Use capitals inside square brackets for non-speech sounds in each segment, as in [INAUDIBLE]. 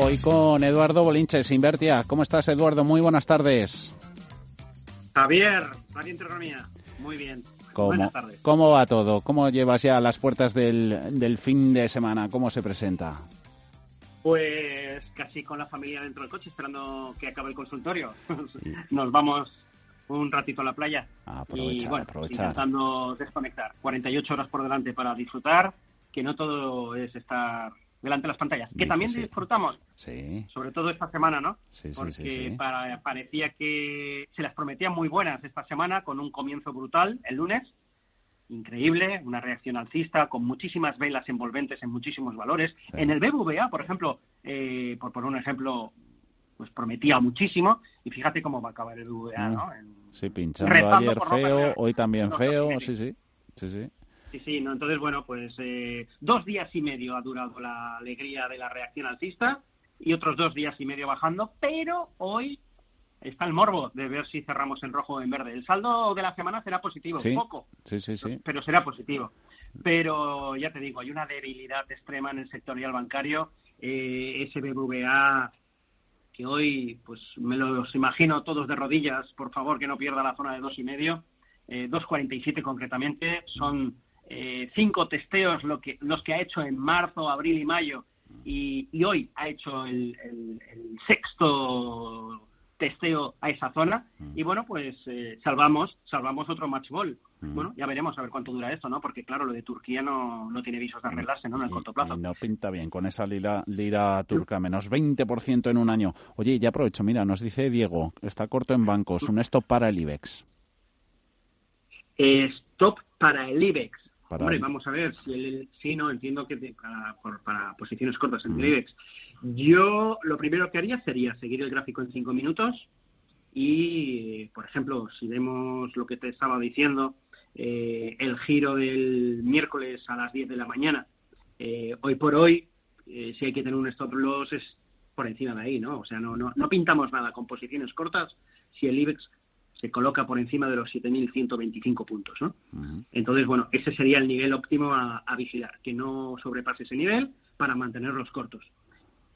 Hoy con Eduardo Bolinches, Invertia. ¿Cómo estás, Eduardo? Muy buenas tardes. Javier, Economía. Muy bien. ¿Cómo, Buenas tardes. ¿Cómo va todo? ¿Cómo llevas ya las puertas del, del fin de semana? ¿Cómo se presenta? Pues casi con la familia dentro del coche, esperando que acabe el consultorio. [LAUGHS] Nos vamos un ratito a la playa. Aprovechar, y bueno, aprovechar. intentando desconectar. 48 horas por delante para disfrutar, que no todo es estar delante de las pantallas. Que también sí. disfrutamos, Sí, sobre todo esta semana, ¿no? sí, sí, Porque para- parecía que se las prometían muy buenas esta semana, con un comienzo brutal el lunes. Increíble, una reacción alcista con muchísimas velas envolventes en muchísimos valores. En el BBVA, por ejemplo, eh, por poner un ejemplo, pues prometía muchísimo. Y fíjate cómo va a acabar el BBVA, Mm. ¿no? En- Sí, pinchando ayer feo, hoy también feo. Sí, sí, sí, sí. Sí, sí, ¿no? Entonces, bueno, pues eh, dos días y medio ha durado la alegría de la reacción alcista y otros dos días y medio bajando, pero hoy está el morbo de ver si cerramos en rojo o en verde. El saldo de la semana será positivo, Sí. poco, Sí, sí, sí. pero será positivo. Pero ya te digo, hay una debilidad extrema en el sectorial bancario. Eh, ese BBVA que hoy, pues me los imagino todos de rodillas, por favor que no pierda la zona de dos y medio, eh, 2.47 concretamente, son eh, cinco testeos lo que, los que ha hecho en marzo, abril y mayo, y, y hoy ha hecho el, el- el sexto testeo a esa zona, y bueno, pues eh, salvamos, salvamos otro match ball. Mm. Bueno, ya veremos a ver cuánto dura esto, ¿no? Porque claro, lo de Turquía no, no tiene visos de arreglarse, ¿no? En el Y- corto plazo. y no pinta bien con esa lira, lira turca, menos 20% en un año. Oye, ya aprovecho, mira, nos dice Diego, está corto en bancos, un stop para el IBEX. Stop para el IBEX. Para Hombre, el- vamos a ver si el, no, entiendo que te- para, por- para posiciones cortas en Mm. el IBEX. Yo lo primero que haría sería seguir el gráfico en cinco minutos y, por ejemplo, si vemos lo que te estaba diciendo, eh, el giro del miércoles a las 10 de la mañana, eh, hoy por hoy, eh, si hay que tener un stop loss es por encima de ahí, ¿no? O sea, no, no, no pintamos nada con posiciones cortas si el IBEX se coloca por encima de los 7.125 puntos, ¿no? Ujú. Entonces, bueno, ese sería el nivel óptimo a, a vigilar, que no sobrepase ese nivel para mantenerlos cortos.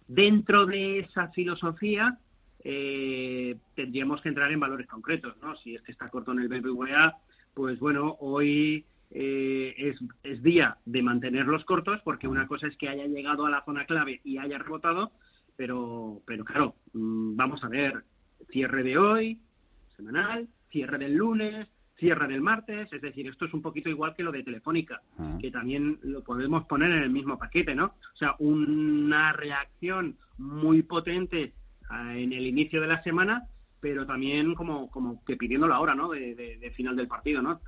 Dentro de esa filosofía, eh, tendríamos que entrar en valores concretos, ¿no? Si es que está corto en el BBVA, pues bueno, hoy eh, es, es día de mantenerlos cortos, porque una cosa es que haya llegado a la zona clave y haya rebotado, pero, pero claro, mm, vamos a ver, cierre de hoy, semanal, cierre del lunes, cierre del martes, es decir, esto es un poquito igual que lo de Telefónica, Ah. que también lo podemos poner en el mismo paquete, ¿no? O sea, una reacción muy potente ah, en el inicio de la semana, pero también como, como que pidiéndolo ahora, ¿no? De, de- de final del partido, ¿no?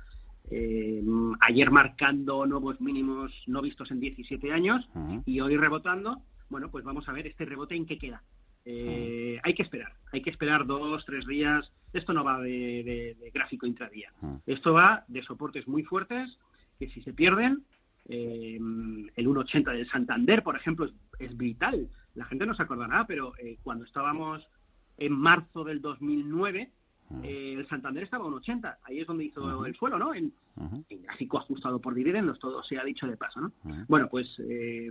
Eh, ayer marcando nuevos mínimos no vistos en 17 años Ajá. y hoy rebotando, bueno, pues vamos a ver este rebote en qué queda. Eh, hay que esperar, hay que esperar dos, tres días. Esto no va de, de- de gráfico intradía. Ajá. Esto va de soportes muy fuertes que si se pierden, eh, el 1,80 del Santander, por ejemplo, es, es vital. La gente no se acordará, pero eh, cuando estábamos en marzo del 2009, eh, el Santander estaba a 1,80. Ahí es donde hizo el suelo, ¿no? En, en gráfico ajustado por dividendos, todo se ha dicho de paso, ¿no? Bueno, pues eh,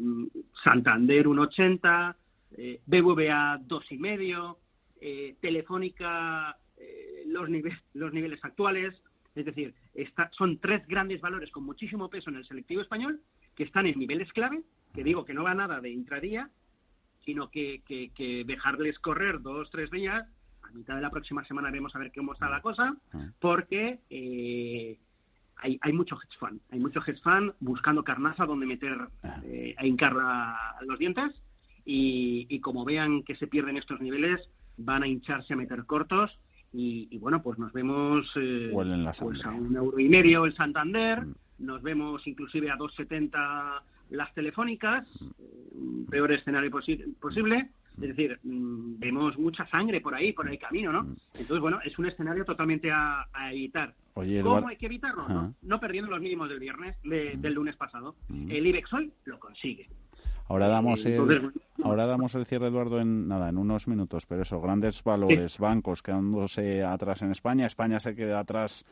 Santander 1,80, eh, BBVA 2,5, eh, Telefónica eh, los, nive- los niveles actuales. Es decir, está- son tres grandes valores con muchísimo peso en el selectivo español que están en niveles clave, que digo que no va nada de intradía, sino que, que, que dejarles correr dos, tres días. A mitad de la próxima semana veremos a ver cómo está la cosa, Ajá. porque eh, hay, hay mucho hedge fund, hay mucho hedge fund buscando carnaza donde meter eh, a hincar los dientes y, y como vean que se pierden estos niveles van a hincharse a meter cortos y, y bueno pues nos vemos eh, pues a un euro y medio el Santander Mm. nos vemos inclusive a 2,70 las telefónicas eh, un peor escenario posi- posible Es decir, mm, vemos mucha sangre por ahí, por el camino, ¿no? Entonces, bueno, es un escenario totalmente a, evitar. ¿Cómo hay que evitarlo? ¿no? perdiendo los mínimos del viernes, del lunes pasado. El IBEX hoy lo consigue. Ahora damos el, ahora damos el cierre, Eduardo, en nada, en unos minutos, pero eso, grandes valores, bancos quedándose atrás en España, España se queda atrás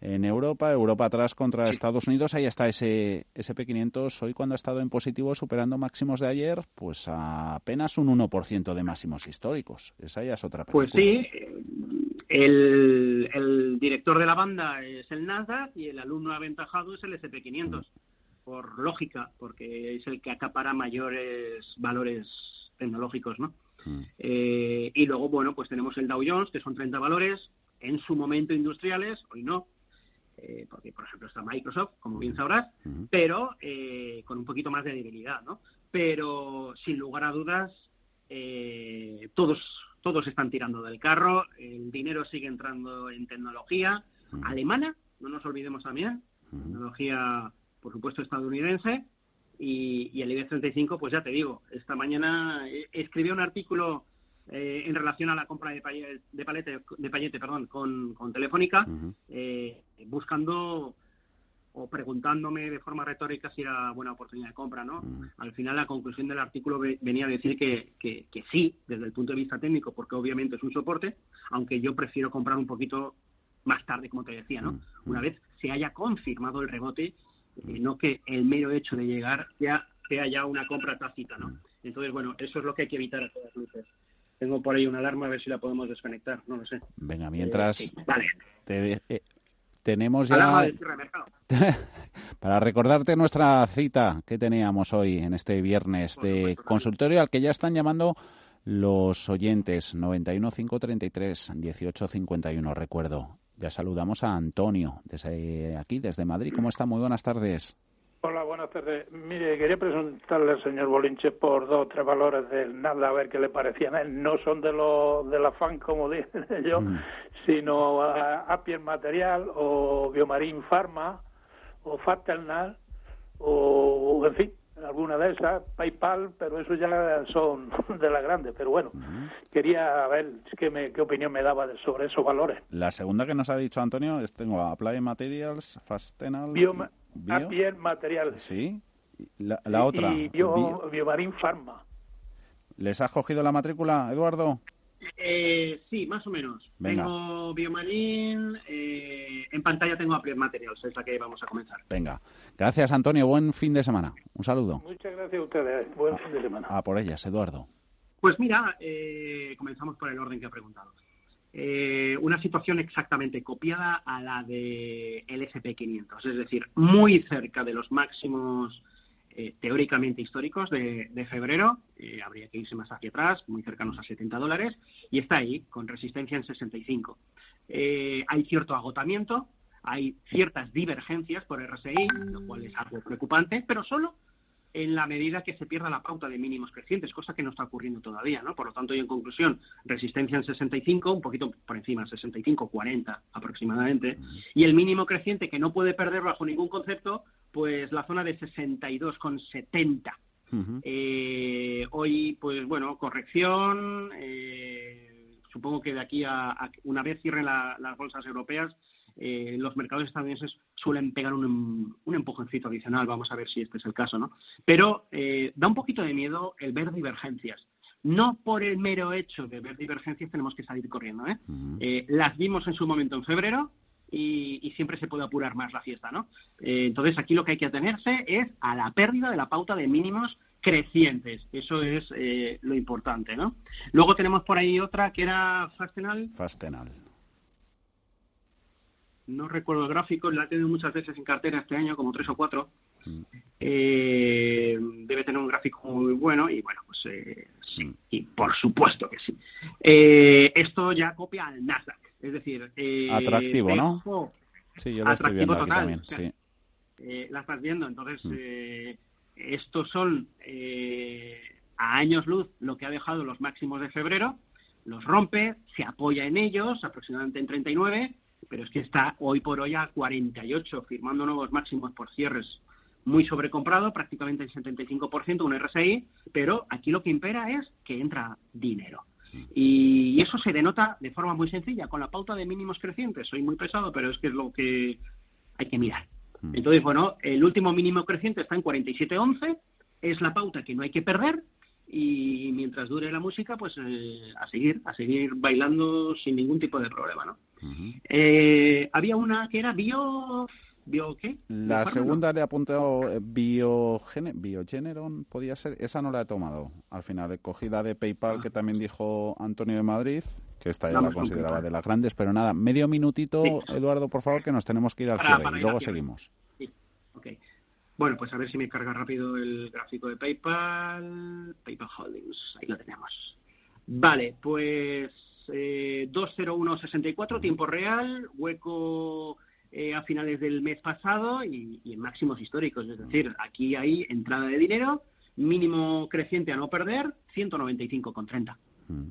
en Europa, Europa atrás contra Estados Unidos, ahí está ese SP500, hoy cuando ha estado en positivo superando máximos de ayer, pues apenas un 1% de máximos históricos. Esa ya es otra Pues sí, el, el director de la banda es el Nasdaq y el alumno aventajado es el SP500 por lógica, porque es el que acapara mayores valores tecnológicos, ¿no? Mm. Eh, y luego, bueno, pues tenemos el Dow Jones, que son 30 valores, en su momento industriales, hoy no, eh, porque, por ejemplo, está Microsoft, como bien sabrás, mm. pero eh, con un poquito más de debilidad, ¿no? Pero, sin lugar a dudas, todos, todos están tirando del carro, el dinero sigue entrando en tecnología mm. alemana, no nos olvidemos también, tecnología por supuesto estadounidense, y, el IBEX 35, pues ya te digo, esta mañana eh, escribió un artículo eh, en relación a la compra de, Payete, de, palete, de Payete perdón, con, Telefónica, eh, buscando o preguntándome de forma retórica si era buena oportunidad de compra, ¿no? Al final la conclusión del artículo venía a decir que, que, sí, desde el punto de vista técnico, porque obviamente es un soporte, aunque yo prefiero comprar un poquito más tarde, como te decía, ¿no? Una vez se haya confirmado el rebote eh, no que el mero hecho de llegar ya sea ya una compra tácita, ¿no? Entonces, bueno, eso es lo que hay que evitar a todas luces. Tengo por ahí una alarma, a ver si la podemos desconectar, no lo sé. Venga, mientras eh, vale. Eh, tenemos ya... [LAUGHS] Para recordarte nuestra cita que teníamos hoy en este viernes de consultorio al que ya están llamando los oyentes 91 533 18 51 recuerdo ya saludamos a Antonio desde aquí, desde Madrid. ¿Cómo está? Muy buenas tardes. Hola, buenas tardes. Mire, quería presentarle al señor Bolinche por dos o tres valores del nada, a ver qué le parecían a él. No son de los de la fan, como [LAUGHS] dije yo, mm. sino a Appier Material o Biomarín Pharma o Faternal o, en fin, alguna de esas, PayPal, pero eso ya son [LAUGHS] de las grandes. Pero bueno, quería ver qué, qué opinión me daba sobre esos valores. La segunda que nos ha dicho Antonio es tengo Apply Materials, Fastenal... Bio, Bio... Material. Sí. La, la otra. Y Bio, Biomarín Pharma. ¿Les has cogido la matrícula, Eduardo? Eh, sí, más o menos. Tengo Biomarín, eh, en pantalla tengo Applied Materials, es la que vamos a comenzar. Venga. Gracias, Antonio. Buen fin de semana. Un saludo. Muchas gracias a ustedes. Buen fin de semana. A por ellas, Eduardo. Pues mira, eh, comenzamos por el orden que ha preguntado. Eh, una situación exactamente copiada a la de el SP500, es decir, muy cerca de los máximos eh, teóricamente históricos de, febrero, eh, habría que irse más hacia atrás, muy cercanos a 70 dólares, y está ahí, con resistencia en 65. Eh, hay cierto agotamiento, hay ciertas divergencias por RSI, lo cual es algo preocupante, pero solo en la medida que se pierda la pauta de mínimos crecientes, cosa que no está ocurriendo todavía, ¿no? Por lo tanto, y en conclusión, resistencia en 65, un poquito por encima, 65, 40 aproximadamente, y el mínimo creciente que no puede perder bajo ningún concepto, pues la zona de 62,70. eh, hoy, pues bueno, corrección. Eh, supongo que de aquí a, una vez cierren las bolsas europeas, eh, los mercados estadounidenses suelen pegar un, un, empujoncito adicional. Vamos a ver si este es el caso, ¿no? Pero eh, da un poquito de miedo el ver divergencias. No por el mero hecho de ver divergencias tenemos que salir corriendo. ¿eh? eh las vimos en su momento en febrero, y, siempre se puede apurar más la fiesta, ¿no? Eh, entonces aquí lo que hay que atenerse es a la pérdida de la pauta de mínimos crecientes. Eso es eh, lo importante, ¿no? Luego tenemos por ahí otra que era Fastenal. Fastenal. No recuerdo el gráfico, la he tenido muchas veces en cartera este año, como tres o cuatro. Mm. Eh, debe tener un gráfico muy bueno y bueno, pues sí, mm. y por supuesto que sí. esto ya copia al Nasdaq. Es decir, eh, atractivo, ¿no? Sí, yo lo estoy viendo aquí también. sí. Eh, la estás viendo, entonces mm. eh, estos son a años luz lo que ha dejado los máximos de febrero, los rompe, se apoya en ellos, aproximadamente en 39, pero es que está hoy por hoy a 48, firmando nuevos máximos por cierres muy sobrecomprado, prácticamente el 75%, un RSI, pero aquí lo que impera es que entra dinero. Y eso se denota de forma muy sencilla, con la pauta de mínimos crecientes. Soy muy pesado, pero es que es lo que hay que mirar. Mm. Entonces, bueno, el último mínimo creciente está en 47.11, es la pauta que no hay que perder y mientras dure la música, pues eh, a seguir, a seguir bailando sin ningún tipo de problema, ¿no? eh, había una que era bio ¿Bio qué? La segunda le he apuntado eh, biogene, Biogeneron, podía ser. Esa no la he tomado al final. Cogida de PayPal, que también dijo Antonio de Madrid, que esta ya la consideraba de las grandes. Pero nada, medio minutito, Eduardo, por favor, que nos tenemos que ir al cierre y luego seguimos. Sí, ok. Bueno, pues a ver si me carga rápido el gráfico de PayPal. PayPal Holdings, ahí lo tenemos. Vale, pues eh, 20164, tiempo real, hueco eh, a finales del mes pasado y, en máximos históricos. Es decir, aquí hay entrada de dinero, mínimo creciente a no perder, 195,30. Mm.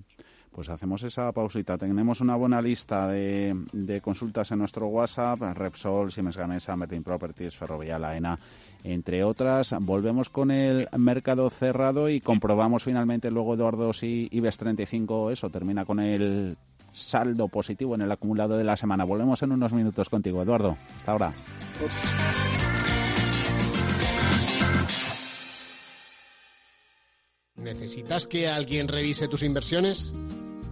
Pues hacemos esa pausita. Tenemos una buena lista de, consultas en nuestro WhatsApp, Repsol, Siemens Gamesa, Merlin Properties, Ferrovial, AENA, entre otras. Volvemos con el mercado cerrado y comprobamos finalmente luego Eduardo si IBEX 35 eso termina con el saldo positivo en el acumulado de la semana. Volvemos en unos minutos contigo, Eduardo. Hasta ahora. ¿Necesitas que alguien revise tus inversiones?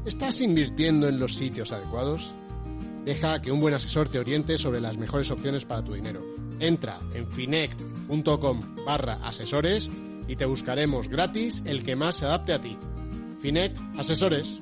¿Estás invirtiendo en los sitios adecuados? Deja que un buen asesor te oriente sobre las mejores opciones para tu dinero. Entra en finect.com barra asesores y te buscaremos gratis el que más se adapte a ti. Finect Asesores.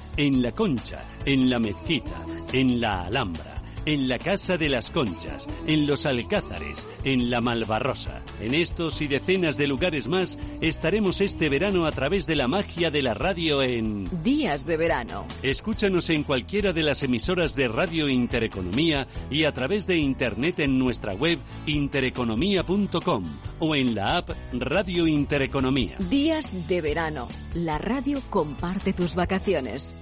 en la Concha, en la Mezquita, en la Alhambra en la Casa de las Conchas, en los Alcázares, en la Malvarrosa. En estos y decenas de lugares más estaremos este verano a través de la magia de la radio en Días de verano. Escúchanos en cualquiera de las emisoras de Radio Intereconomía y a través de internet en nuestra web intereconomía.com o en la app Radio Intereconomía. Días de verano. La radio comparte tus vacaciones.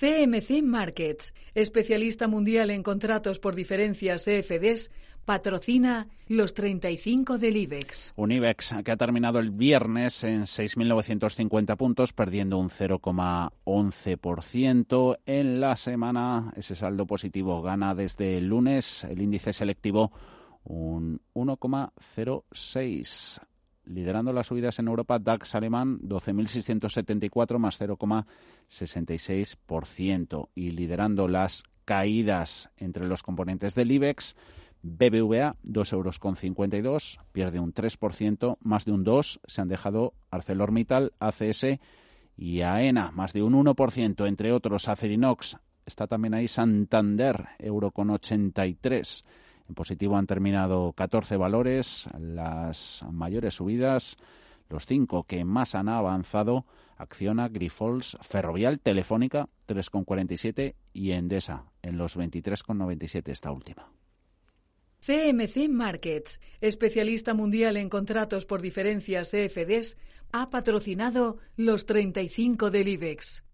CMC Markets, especialista mundial en contratos por diferencias CFDs, patrocina los 35 del IBEX. Un IBEX que ha terminado el viernes en 6.950 puntos, perdiendo un 0,11%. En la semana, ese saldo positivo gana desde el lunes el índice selectivo un 1,06 liderando las subidas en Europa, DAX alemán 12.674 más 0,66% y liderando las caídas entre los componentes del IBEX, BBVA 2,52 euros, pierde un 3%, más de un 2% se han dejado ArcelorMittal, ACS y AENA, más de un 1%, entre otros Acerinox, está también ahí Santander, euro con 83 en positivo han terminado 14 valores, las mayores subidas, los cinco que más han avanzado, Acciona, Grifols, Ferrovial, Telefónica, 3,47 y Endesa, en los 23,97 esta última. CMC Markets, especialista mundial en contratos por diferencias CFDs, ha patrocinado los 35 del IBEX.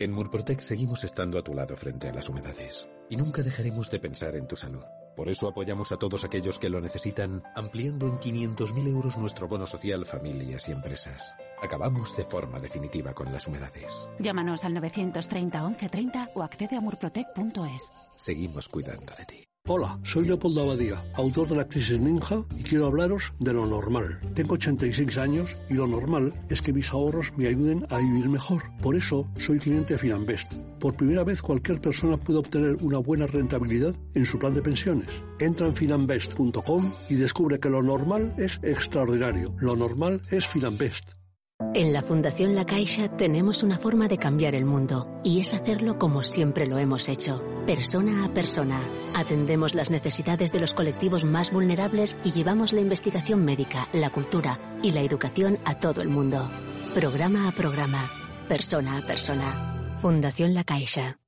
En Murprotec seguimos estando a tu lado frente a las humedades y nunca dejaremos de pensar en tu salud. Por eso apoyamos a todos aquellos que lo necesitan, ampliando en 500.000 euros nuestro bono social familias y empresas. Acabamos de forma definitiva con las humedades. Llámanos al 930 1130 o accede a murprotec.es. Seguimos cuidando de ti. Hola, soy Leopoldo Abadía, autor de La Crisis Ninja, y quiero hablaros de lo normal. Tengo 86 años y lo normal es que mis ahorros me ayuden a vivir mejor. Por eso soy cliente de Finanbest. Por primera vez cualquier persona puede obtener una buena rentabilidad en su plan de pensiones. Entra en finanbest.com y descubre que lo normal es extraordinario. Lo normal es Finanbest. En la Fundación La Caixa tenemos una forma de cambiar el mundo y es hacerlo como siempre lo hemos hecho, persona a persona. Atendemos las necesidades de los colectivos más vulnerables y llevamos la investigación médica, la cultura y la educación a todo el mundo. Programa a programa, persona a persona. Fundación La Caixa.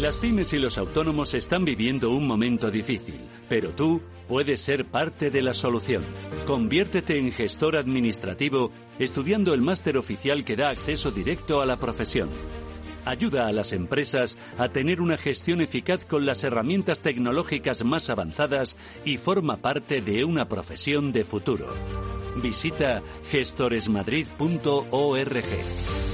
Las pymes y los autónomos están viviendo un momento difícil, pero tú puedes ser parte de la solución. Conviértete en gestor administrativo estudiando el máster oficial que da acceso directo a la profesión. Ayuda a las empresas a tener una gestión eficaz con las herramientas tecnológicas más avanzadas y forma parte de una profesión de futuro. Visita gestoresmadrid.org.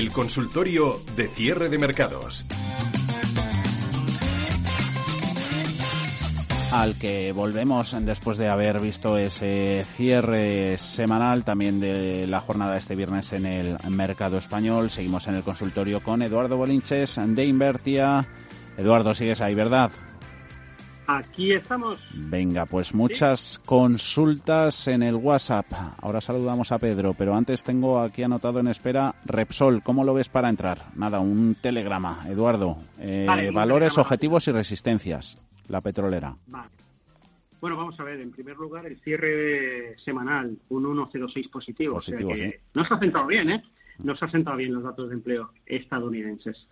El consultorio de cierre de mercados. al que volvemos después de haber visto ese cierre semanal también de la jornada este viernes en el mercado español. Seguimos en el consultorio con Eduardo Bolinches de Invertia. Eduardo, sigues ahí, ¿verdad? Aquí estamos. Venga, pues muchas consultas en el WhatsApp. Ahora saludamos a Pedro, pero antes tengo aquí anotado en espera Repsol. ¿Cómo lo ves para entrar? Nada, un telegrama. Eduardo, eh, valores, objetivos y resistencias. La petrolera. Bueno, vamos a ver. En primer lugar, el cierre semanal, un 1,06 positivo. positivo o sea que no se ha sentado bien, ¿eh? No se ha sentado bien los datos de empleo estadounidenses.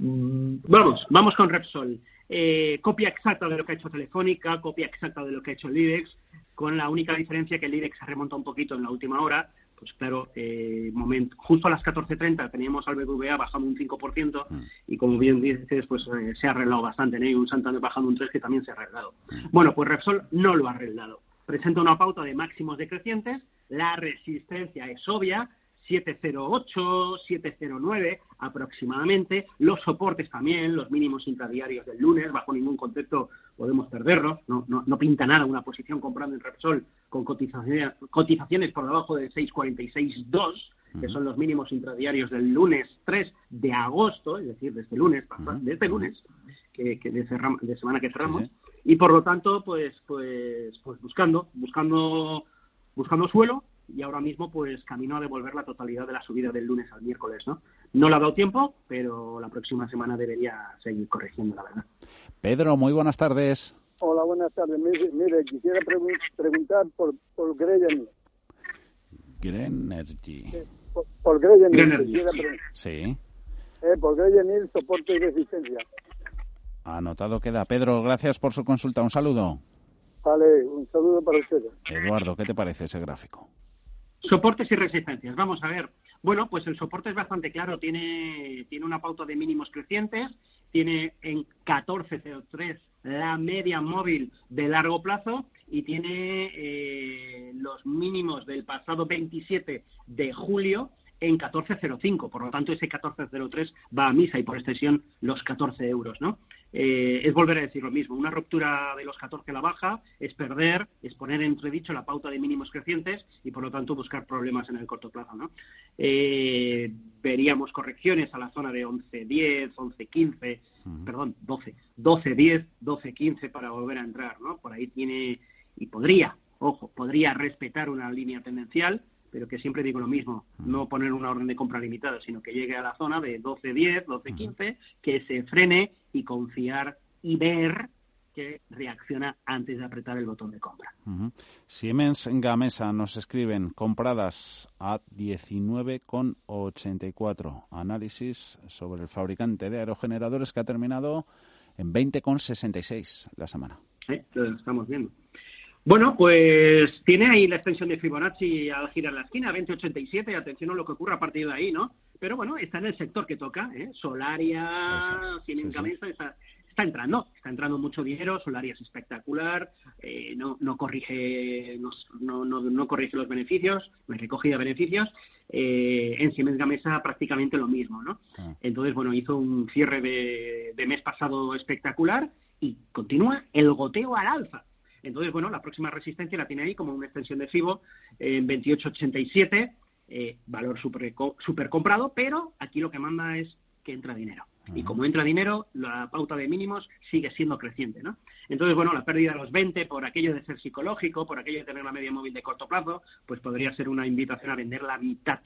Mm, vamos, vamos con Repsol. Eh, copia exacta de lo que ha hecho Telefónica, copia exacta de lo que ha hecho el IBEX, con la única diferencia que el IBEX se remonta un poquito en la última hora. Pues claro, eh, momento, justo a las 14.30 teníamos al BBVA bajando un 5% mm. y como bien dices, pues eh, se ha arreglado bastante, ¿no? Y un Santander bajando un 3% que también se ha arreglado. Mm. Bueno, pues Repsol no lo ha arreglado. Presenta una pauta de máximos decrecientes, la resistencia es obvia, 708, 709 aproximadamente. Los soportes también, los mínimos intradiarios del lunes, bajo ningún concepto podemos perderlos. No, no, no pinta nada una posición comprando en Repsol con cotizaciones, cotizaciones por debajo de 646.2. que son los mínimos intradiarios del lunes 3 de agosto, es decir, desde lunes, desde este lunes, que, de, semana que cerramos, y por lo tanto, pues, pues, pues buscando, buscando, buscando suelo y ahora mismo pues camino a devolver la totalidad de la subida del lunes al miércoles, ¿no? No le ha dado tiempo, pero la próxima semana debería seguir corrigiendo, la verdad. Pedro, muy buenas tardes. Hola, buenas tardes. Mire, quisiera preguntar por, por Grenergy. Grenergy. por, por. Sí. Eh, por Grenergy, soporte y resistencia. Anotado queda. Pedro, gracias por su consulta. Un saludo. Vale, un saludo para ustedes. Eduardo, ¿qué te parece ese gráfico? Soportes y resistencias. Vamos a ver. Bueno, pues el soporte es bastante claro. Tiene, tiene una pauta de mínimos crecientes. Tiene en 14.03 la media móvil de largo plazo y tiene eh, los mínimos del pasado 27 de julio en 14.05. Por lo tanto, ese 14.03 va a misa y por extensión los 14 euros, ¿no? Eh, es volver a decir lo mismo. Una ruptura de los 14 a la baja es perder, es poner entredicho la pauta de mínimos crecientes y, por lo tanto, buscar problemas en el corto plazo. ¿no? Eh, veríamos correcciones a la zona de 11.10, 11.15, perdón, 12, 12.10, 12.15 para volver a entrar. ¿no? Por ahí tiene y podría, ojo, podría respetar una línea tendencial pero que siempre digo lo mismo, no poner una orden de compra limitada, sino que llegue a la zona de 12.10, 12.15, que se frene y confiar y ver que reacciona antes de apretar el botón de compra. Siemens Gamesa nos escriben compradas a 19,84. Análisis sobre el fabricante de aerogeneradores que ha terminado en 20,66 la semana. Sí, lo estamos viendo. Bueno, pues tiene ahí la extensión de Fibonacci al girar la esquina, 2087, atención a lo que ocurra a partir de ahí, ¿no? Pero bueno, está en el sector que toca, ¿eh? Solaria, tiene está, entrando, está entrando mucho dinero, Solaria es espectacular, eh, no, no corrige no, no, no, corrige los beneficios, no recogida de beneficios, eh, en Siemens Gamesa prácticamente lo mismo, ¿no? Ah. Entonces, bueno, hizo un cierre de, de mes pasado espectacular y continúa el goteo al alza entonces, bueno, la próxima resistencia la tiene ahí como una extensión de FIBO en 2887, eh, valor super, super comprado, pero aquí lo que manda es que entra dinero. Y como entra dinero, la pauta de mínimos sigue siendo creciente, ¿no? Entonces, bueno, la pérdida de los 20 por aquello de ser psicológico, por aquello de tener la media móvil de corto plazo, pues podría ser una invitación a vender la mitad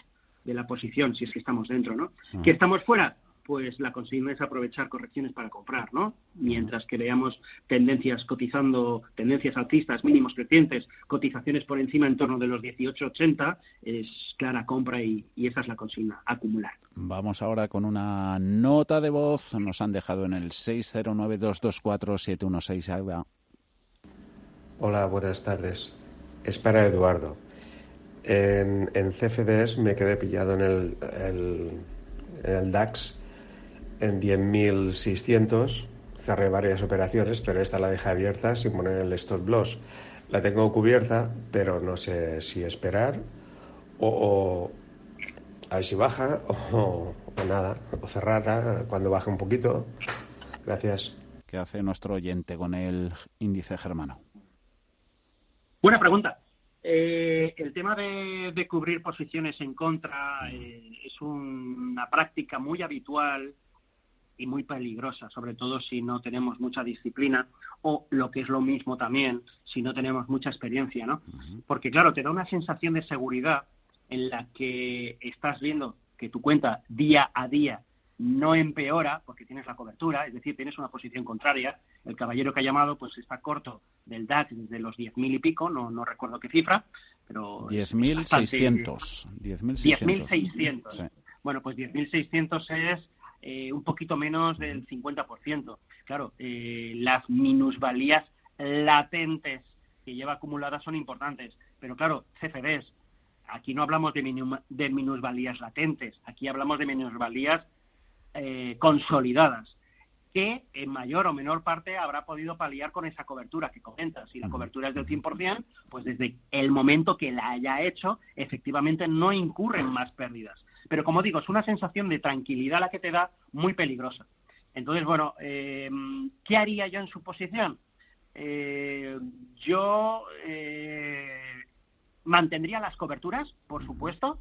de la posición si es que estamos dentro, ¿no? Que estamos fuera, pues la consigna es aprovechar correcciones para comprar, ¿no? Mientras que veamos tendencias cotizando, tendencias alcistas, mínimos crecientes, cotizaciones por encima en torno de los 18,80, es clara compra y, esa es la consigna, acumular. Vamos ahora con una nota de voz. Nos han dejado en el 609224716. Hola, buenas tardes. Es para Eduardo. En, CFDs me quedé pillado en el, en el DAX en 10.600. Cerré varias operaciones, pero esta la dejé abierta sin poner el stop loss. La tengo cubierta, pero no sé si esperar o, a ver si baja [LAUGHS] o, nada, o cerrar cuando baje un poquito. Gracias. ¿Qué hace nuestro oyente con el índice germano? Buena pregunta. Eh, el tema de, cubrir posiciones en contra eh, es una práctica muy habitual y muy peligrosa, sobre todo si no tenemos mucha disciplina o lo que es lo mismo también, si no tenemos mucha experiencia, ¿no? Porque claro, te da una sensación de seguridad en la que estás viendo que tu cuenta día a día no empeora porque tienes la cobertura, es decir, tienes una posición contraria. El caballero que ha llamado pues está corto del DAX desde los 10.000 y pico, no, no recuerdo qué cifra, pero... 10.600. 10.600. Bueno, pues 10.600 es eh, un poquito menos del 50%. Claro, eh, las minusvalías latentes que lleva acumuladas son importantes, pero claro, CFDs, aquí no hablamos de, de minusvalías latentes, aquí hablamos de minusvalías eh, consolidadas que en mayor o menor parte habrá podido paliar con esa cobertura que comentas. Si la cobertura es del 100%, pues desde el momento que la haya hecho, efectivamente no incurren más pérdidas. Pero como digo, es una sensación de tranquilidad la que te da muy peligrosa. Entonces, bueno, eh, ¿qué haría yo en su posición? Eh, yo eh, mantendría las coberturas, por supuesto,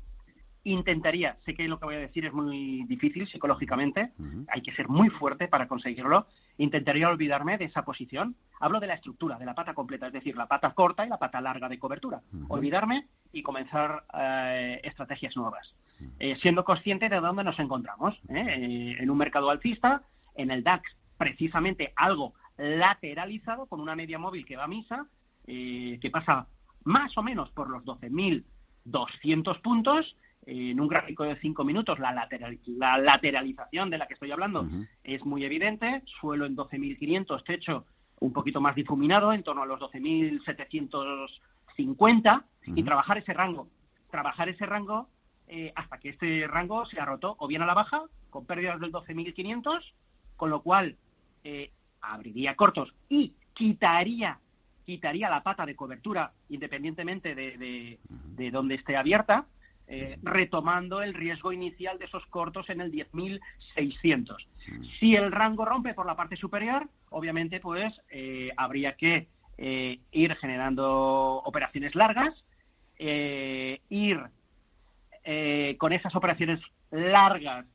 intentaría, sé que lo que voy a decir es muy difícil psicológicamente, hay que ser muy fuerte para conseguirlo, intentaría olvidarme de esa posición. Hablo de la estructura, de la pata completa, es decir, la pata corta y la pata larga de cobertura. Olvidarme y comenzar eh, estrategias nuevas, eh, siendo consciente de dónde nos encontramos. ¿eh? en un mercado alcista, en el DAX, precisamente algo lateralizado, con una media móvil que va a misa, que pasa más o menos por los 12.200 puntos en un gráfico de cinco minutos la, la lateralización de la que estoy hablando es muy evidente, suelo en 12.500, techo un poquito más difuminado, en torno a los 12.750, y trabajar ese rango. Trabajar ese rango eh, hasta que este rango se ha roto o bien a la baja, con pérdidas del 12.500, con lo cual eh, abriría cortos y quitaría quitaría la pata de cobertura independientemente de, de, de donde esté abierta eh, retomando el riesgo inicial de esos cortos en el 10.600. Si el rango rompe por la parte superior, obviamente, pues eh, habría que eh, ir generando operaciones largas, ir con esas operaciones largas,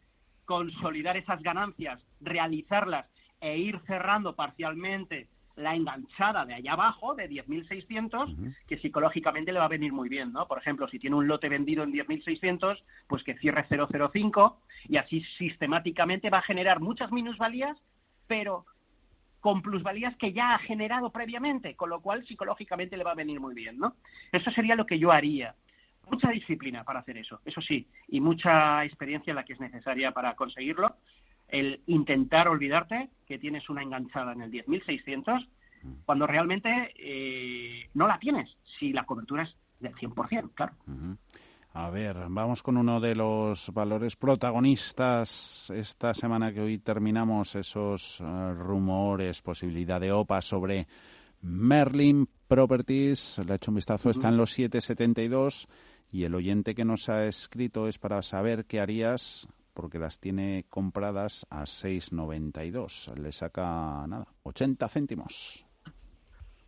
consolidar esas ganancias, realizarlas e ir cerrando parcialmente la enganchada de allá abajo, de 10.600, que psicológicamente le va a venir muy bien, ¿no? Por ejemplo, si tiene un lote vendido en 10.600, pues que cierre 005 y así sistemáticamente va a generar muchas minusvalías, pero con plusvalías que ya ha generado previamente, con lo cual psicológicamente le va a venir muy bien, ¿no? Eso sería lo que yo haría. Mucha disciplina para hacer eso, eso sí, y mucha experiencia la que es necesaria para conseguirlo, el intentar olvidarte que tienes una enganchada en el 10.600 cuando realmente eh, no la tienes, si la cobertura es del 100%, claro. A ver, vamos con uno de los valores protagonistas. Esta semana que hoy terminamos, esos eh, rumores, posibilidad de OPA sobre Merlin Properties. Le ha hecho un vistazo, está en los 772 y el oyente que nos ha escrito es para saber qué harías porque las tiene compradas a 6,92. Le saca, nada, 80 céntimos.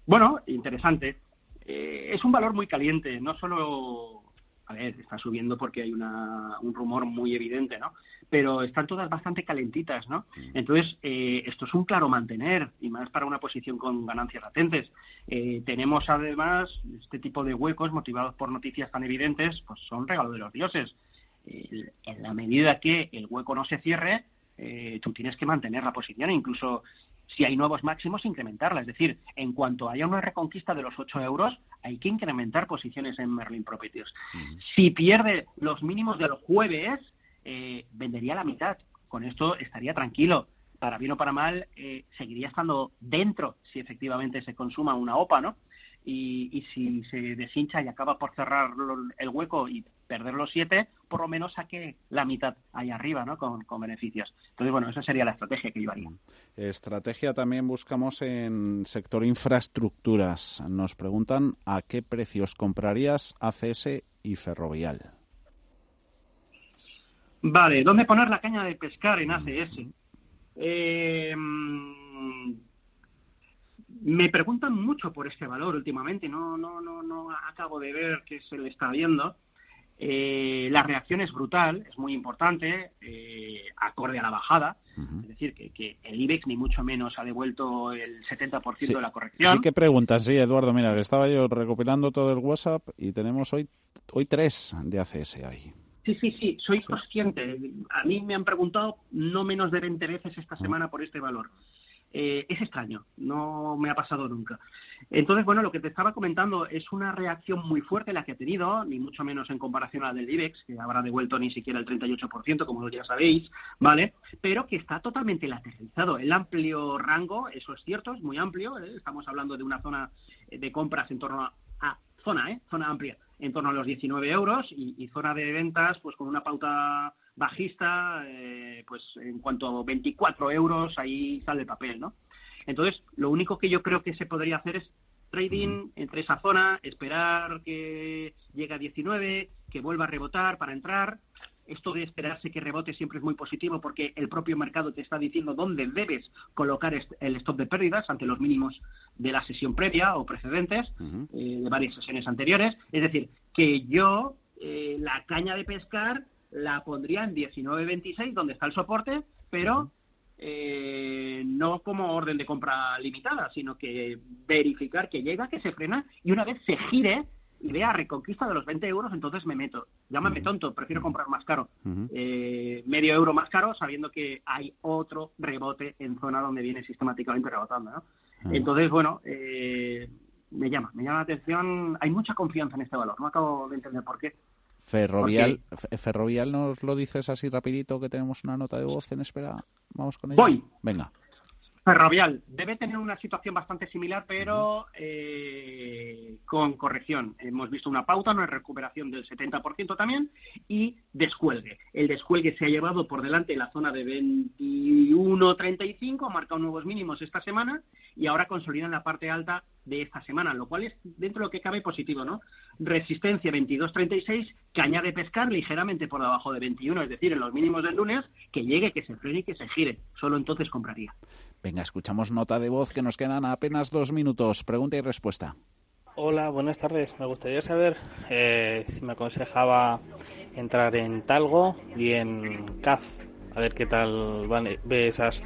Bueno, interesante. Eh, es un valor muy caliente, no solo, a ver, está subiendo porque hay una, un rumor muy evidente, ¿no? Pero están todas bastante calentitas, ¿no? Mm. Entonces, eh, esto es un claro mantener, y más para una posición con ganancias latentes. Eh, tenemos además este tipo de huecos motivados por noticias tan evidentes, pues son regalo de los dioses en la medida que el hueco no se cierre, eh, tú tienes que mantener la posición incluso si hay nuevos máximos, incrementarla. Es decir, en cuanto haya una reconquista de los 8 euros, hay que incrementar posiciones en Merlin Properties. Si pierde los mínimos del jueves, eh, vendería la mitad. Con esto estaría tranquilo. Para bien o para mal, eh, seguiría estando dentro si efectivamente se consuma una OPA, ¿no? y, si se deshincha y acaba por cerrar el hueco y perder los siete, por lo menos saque la mitad ahí arriba, ¿no? Con, beneficios. Entonces, bueno, esa sería la estrategia que yo haría. Estrategia también buscamos en sector infraestructuras. Nos preguntan a qué precios comprarías ACS y Ferrovial. Vale, ¿dónde poner la caña de pescar en ACS? Eh, me preguntan mucho por este valor últimamente, no, no, no, no acabo de ver qué se le está viendo. Eh, la reacción es brutal, es muy importante, eh, acorde a la bajada. Es decir, que, el IBEX ni mucho menos ha devuelto el 70% de la corrección. Sí que preguntas, sí, Eduardo. Mira, estaba yo recopilando todo el WhatsApp y tenemos hoy, hoy tres de ACS ahí. Sí, sí, sí, soy consciente. A mí me han preguntado no menos de 20 veces esta semana por este valor. Eh, es extraño, no me ha pasado nunca. Entonces, bueno, lo que te estaba comentando es una reacción muy fuerte la que ha tenido, ni mucho menos en comparación a la del IBEX, que habrá devuelto ni siquiera el 38%, como ya sabéis, ¿vale? Pero que está totalmente lateralizado. El amplio rango, eso es cierto, es muy amplio, ¿eh? estamos hablando de una zona de compras en torno a, zona, ¿eh? Zona amplia, en torno a los 19 euros y zona de ventas, pues con una pauta bajista, eh, pues en cuanto a 24 euros, ahí sale el papel, ¿no? Entonces, lo único que yo creo que se podría hacer es trading entre esa zona, esperar que llegue a 19, que vuelva a rebotar para entrar. Esto de esperarse que rebote siempre es muy positivo porque el propio mercado te está diciendo dónde debes colocar el stop de pérdidas ante los mínimos de la sesión previa o precedentes, eh, de varias sesiones anteriores. Es decir, que yo eh, la caña de pescar la pondría en 19.26, donde está el soporte, pero eh, no como orden de compra limitada, sino que verificar que llega, que se frena y una vez se gire y vea reconquista de los 20 euros, entonces me meto. Llámame tonto, prefiero comprar más caro. Eh, medio euro más caro, sabiendo que hay otro rebote en zona donde viene sistemáticamente rebotando. ¿no? Entonces, bueno, eh, me llama, me llama la atención. Hay mucha confianza en este valor, no acabo de entender por qué. Ferrovial, Ferrovial nos lo dices así rapidito que tenemos una nota de voz en espera. Vamos con ella. Voy. Venga. Ferrovial debe tener una situación bastante similar, pero eh, con corrección. Hemos visto una pauta, una recuperación del 70% también y descuelgue. El descuelgue se ha llevado por delante la zona de 21.35, ha marcado nuevos mínimos esta semana y ahora consolida en la parte alta de esta semana, lo cual es dentro de lo que cabe positivo, ¿no? Resistencia 22.36, que añade pescar ligeramente por debajo de 21, es decir, en los mínimos del lunes, que llegue, que se frene y que se gire. Solo entonces compraría. Venga, escuchamos nota de voz que nos quedan apenas dos minutos. Pregunta y respuesta. Hola, buenas tardes. Me gustaría saber eh, si me aconsejaba entrar en Talgo y en CAF. A ver qué tal van, ve esas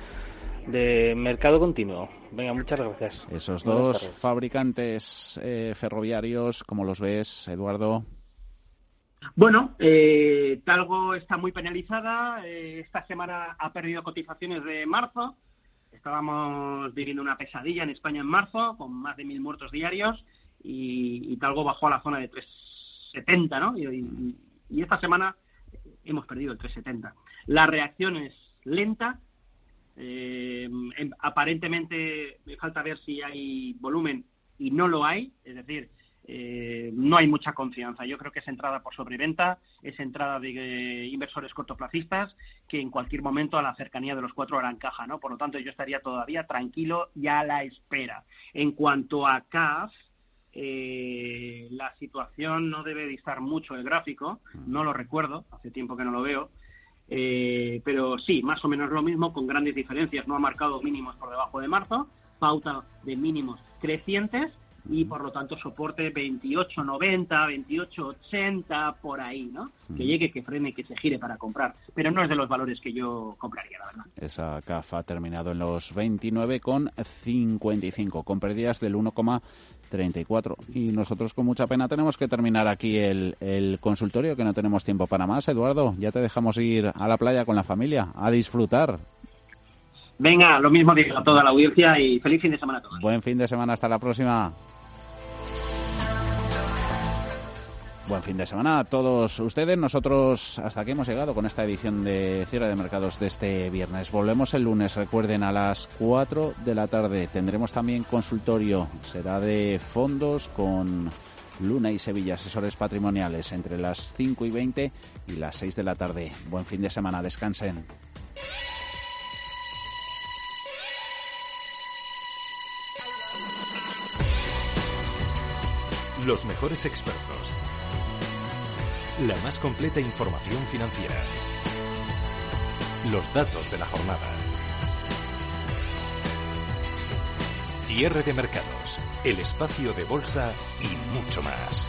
de mercado continuo. Venga, muchas gracias. Esos dos fabricantes eh, ferroviarios, ¿cómo los ves, Eduardo? Bueno, eh, Talgo está muy penalizada. esta semana ha perdido cotizaciones de marzo estábamos viviendo una pesadilla en España en marzo, con más de mil muertos diarios, y, Talgo bajó a la zona de 370, ¿no? Y, esta semana hemos perdido el 370. La reacción es lenta. Eh, em, aparentemente me falta ver si hay volumen y no lo hay, es decir, eh, no hay mucha confianza. Yo creo que es entrada por sobreventa, es entrada de eh, inversores cortoplacistas que en cualquier momento a la cercanía de los cuatro harán caja, ¿no? Por lo tanto, yo estaría todavía tranquilo y a la espera. En cuanto a CAF, eh, la situación no debe distar mucho el gráfico, no lo recuerdo, hace tiempo que no lo veo, pero sí, más o menos lo mismo, con grandes diferencias. No ha marcado mínimos por debajo de marzo, pauta de mínimos crecientes y por lo tanto soporte 28.90, 28.80 por ahí, ¿no? Que llegue, que frene, que se gire para comprar. Pero no es de los valores que yo compraría, la verdad. Esa CAF ha terminado en los 29,55, con pérdidas del 1,34. Y nosotros con mucha pena tenemos que terminar aquí el, el consultorio, que no tenemos tiempo para más. Eduardo, ya te dejamos ir a la playa con la familia, a disfrutar. Venga, lo mismo digo a toda la audiencia y feliz fin de semana a todos. Buen fin de semana, hasta la próxima. Buen fin de semana a todos ustedes. Nosotros hasta aquí hemos llegado con esta edición de cierre de mercados de este viernes. Volvemos el lunes, recuerden, a las 4 de la tarde. Tendremos también consultorio. Será de fondos con Luna y Sevilla, asesores patrimoniales, entre las 5 y 20 y las 6 de la tarde. Buen fin de semana. Descansen. Los mejores expertos la más completa información financiera. Los datos de la jornada. Cierre de mercados, el espacio de bolsa y mucho más.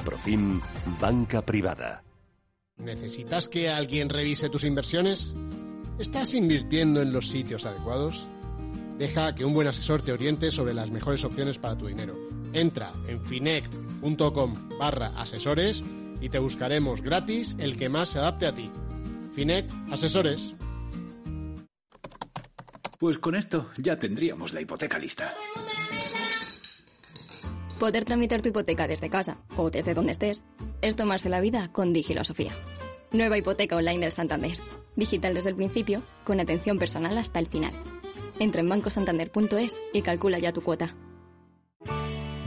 Profim, banca privada. ¿Necesitas que alguien revise tus inversiones? ¿Estás invirtiendo en los sitios adecuados? Deja que un buen asesor te oriente sobre las mejores opciones para tu dinero. Entra en finect.com barra asesores y te buscaremos gratis el que más se adapte a ti. Finect Asesores. Pues con esto ya tendríamos la hipoteca lista poder tramitar tu hipoteca desde casa o desde donde estés es tomarse la vida con Digilosofía. Nueva hipoteca online del Santander. Digital desde el principio, con atención personal hasta el final. Entra en bancosantander.es y calcula ya tu cuota.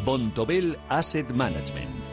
Bontobel Asset Management.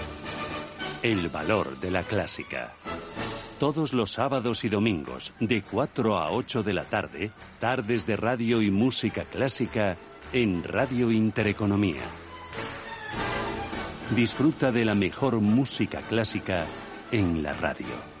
El valor de la clásica. Todos los sábados y domingos, de 4 a 8 de la tarde, tardes de radio y música clásica en Radio Intereconomía. Disfruta de la mejor música clásica en la radio.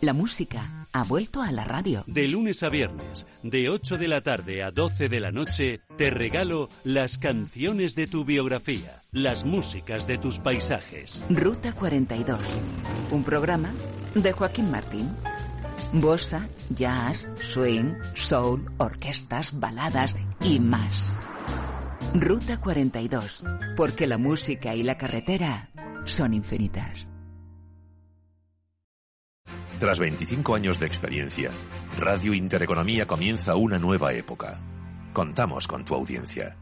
La música ha vuelto a la radio. De lunes a viernes, de 8 de la tarde a 12 de la noche, te regalo las canciones de tu biografía, las músicas de tus paisajes. Ruta 42, un programa de Joaquín Martín. Bossa, jazz, swing, soul, orquestas, baladas y más. Ruta 42, porque la música y la carretera son infinitas. Tras 25 años de experiencia, Radio Intereconomía comienza una nueva época. Contamos con tu audiencia.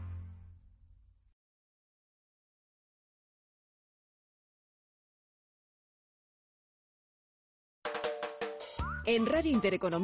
En Radio Intereconomía